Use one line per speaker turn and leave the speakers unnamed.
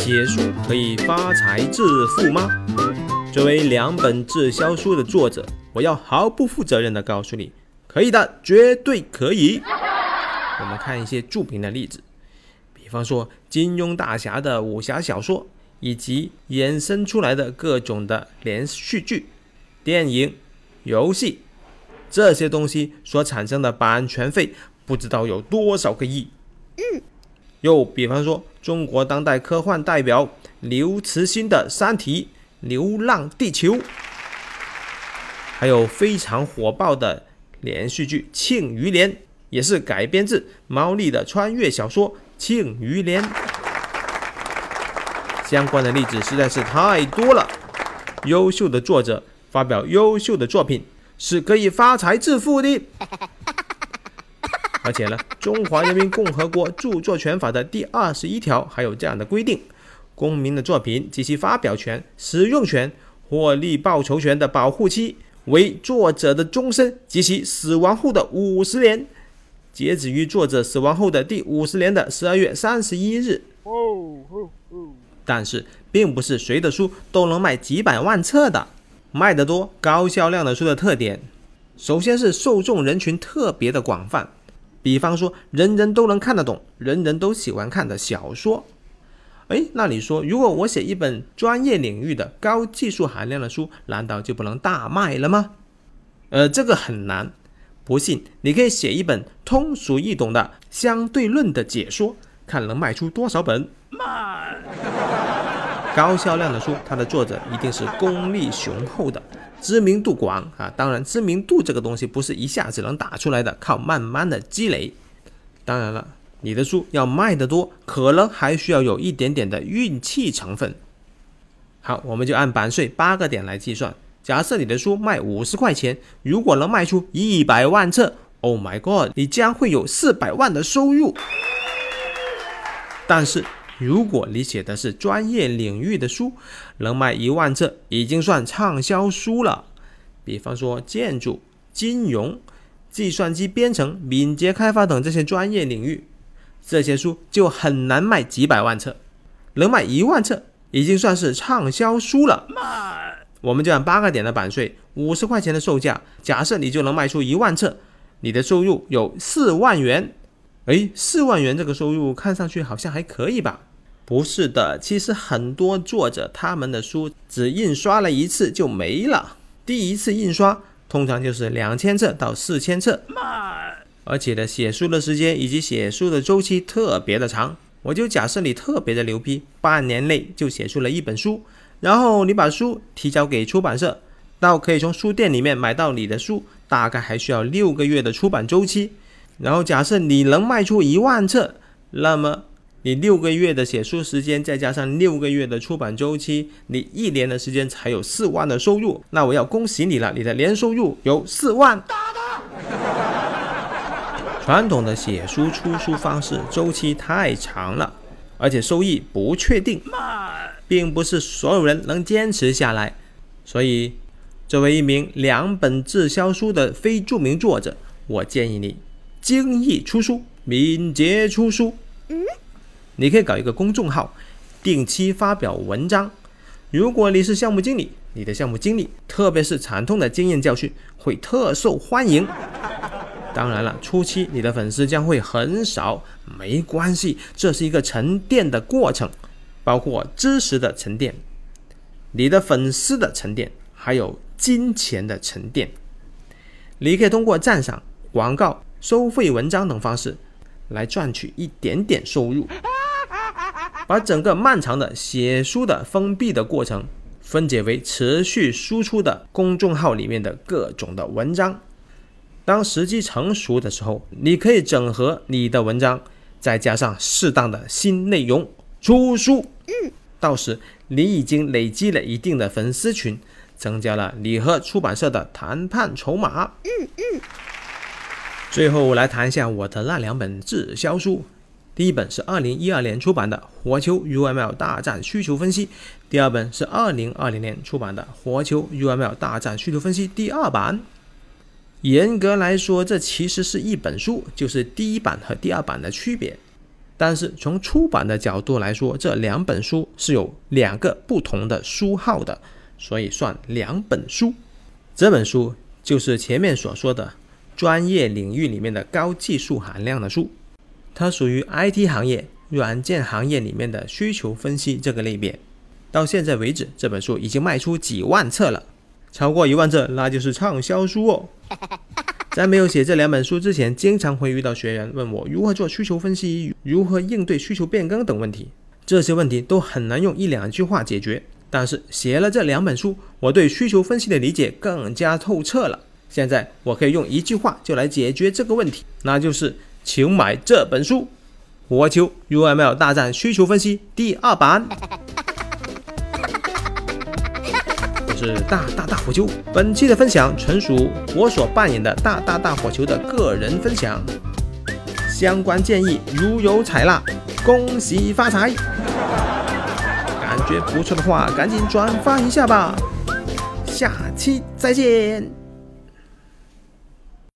写书可以发财致富吗？作为两本滞销书的作者，我要毫不负责任地告诉你，可以的，绝对可以。我们看一些著名的例子，比方说金庸大侠的武侠小说，以及衍生出来的各种的连续剧、电影、游戏，这些东西所产生的版权费不知道有多少个亿。嗯。又比方说中国当代科幻代表刘慈欣的《三体》《流浪地球》，还有非常火爆的连续剧《庆余年》。也是改编自毛利的穿越小说《庆余年》，相关的例子实在是太多了。优秀的作者发表优秀的作品是可以发财致富的。而且呢，《中华人民共和国著作权法》的第二十一条还有这样的规定：公民的作品及其发表权、使用权、获利报酬权的保护期为作者的终身及其死亡后的五十年。截止于作者死亡后的第五十年的十二月三十一日。但是，并不是谁的书都能卖几百万册的。卖得多、高销量的书的特点，首先是受众人群特别的广泛。比方说，人人都能看得懂、人人都喜欢看的小说。哎，那你说，如果我写一本专业领域的高技术含量的书，难道就不能大卖了吗？呃，这个很难。不信，你可以写一本通俗易懂的相对论的解说，看能卖出多少本。卖高销量的书，它的作者一定是功力雄厚的，知名度广啊。当然，知名度这个东西不是一下子能打出来的，靠慢慢的积累。当然了，你的书要卖得多，可能还需要有一点点的运气成分。好，我们就按版税八个点来计算。假设你的书卖五十块钱，如果能卖出一百万册，Oh my God，你将会有四百万的收入。但是如果你写的是专业领域的书，能卖一万册已经算畅销书了。比方说建筑、金融、计算机编程、敏捷开发等这些专业领域，这些书就很难卖几百万册，能卖一万册已经算是畅销书了。我们就按八个点的版税，五十块钱的售价，假设你就能卖出一万册，你的收入有四万元。哎，四万元这个收入看上去好像还可以吧？不是的，其实很多作者他们的书只印刷了一次就没了，第一次印刷通常就是两千册到四千册，而且的写书的时间以及写书的周期特别的长。我就假设你特别的牛逼，半年内就写出了一本书。然后你把书提交给出版社，到可以从书店里面买到你的书，大概还需要六个月的出版周期。然后假设你能卖出一万册，那么你六个月的写书时间再加上六个月的出版周期，你一年的时间才有四万的收入。那我要恭喜你了，你的年收入有四万。传统的写书出书方式周期太长了，而且收益不确定。并不是所有人能坚持下来，所以作为一名两本滞销书的非著名作者，我建议你精益出书，敏捷出书。嗯，你可以搞一个公众号，定期发表文章。如果你是项目经理，你的项目经历，特别是惨痛的经验教训，会特受欢迎。当然了，初期你的粉丝将会很少，没关系，这是一个沉淀的过程。包括知识的沉淀、你的粉丝的沉淀，还有金钱的沉淀。你可以通过赞赏、广告、收费文章等方式来赚取一点点收入。把整个漫长的写书的封闭的过程分解为持续输出的公众号里面的各种的文章。当时机成熟的时候，你可以整合你的文章，再加上适当的新内容出书。嗯，到时你已经累积了一定的粉丝群，增加了你和出版社的谈判筹码。嗯嗯。最后我来谈一下我的那两本滞销书，第一本是二零一二年出版的《活球 UML 大战需求分析》，第二本是二零二零年出版的《活球 UML 大战需求分析》第二版。严格来说，这其实是一本书，就是第一版和第二版的区别。但是从出版的角度来说，这两本书是有两个不同的书号的，所以算两本书。这本书就是前面所说的专业领域里面的高技术含量的书，它属于 IT 行业、软件行业里面的需求分析这个类别。到现在为止，这本书已经卖出几万册了，超过一万册那就是畅销书哦。在没有写这两本书之前，经常会遇到学员问我如何做需求分析，如何应对需求变更等问题。这些问题都很难用一两句话解决。但是写了这两本书，我对需求分析的理解更加透彻了。现在我可以用一句话就来解决这个问题，那就是请买这本书《火球 UML 大战需求分析》第二版。我是大大大火球。本期的分享纯属我所扮演的大大大火球的个人分享，相关建议如有采纳。恭喜发财！感觉不错的话，赶紧转发一下吧。下期再见。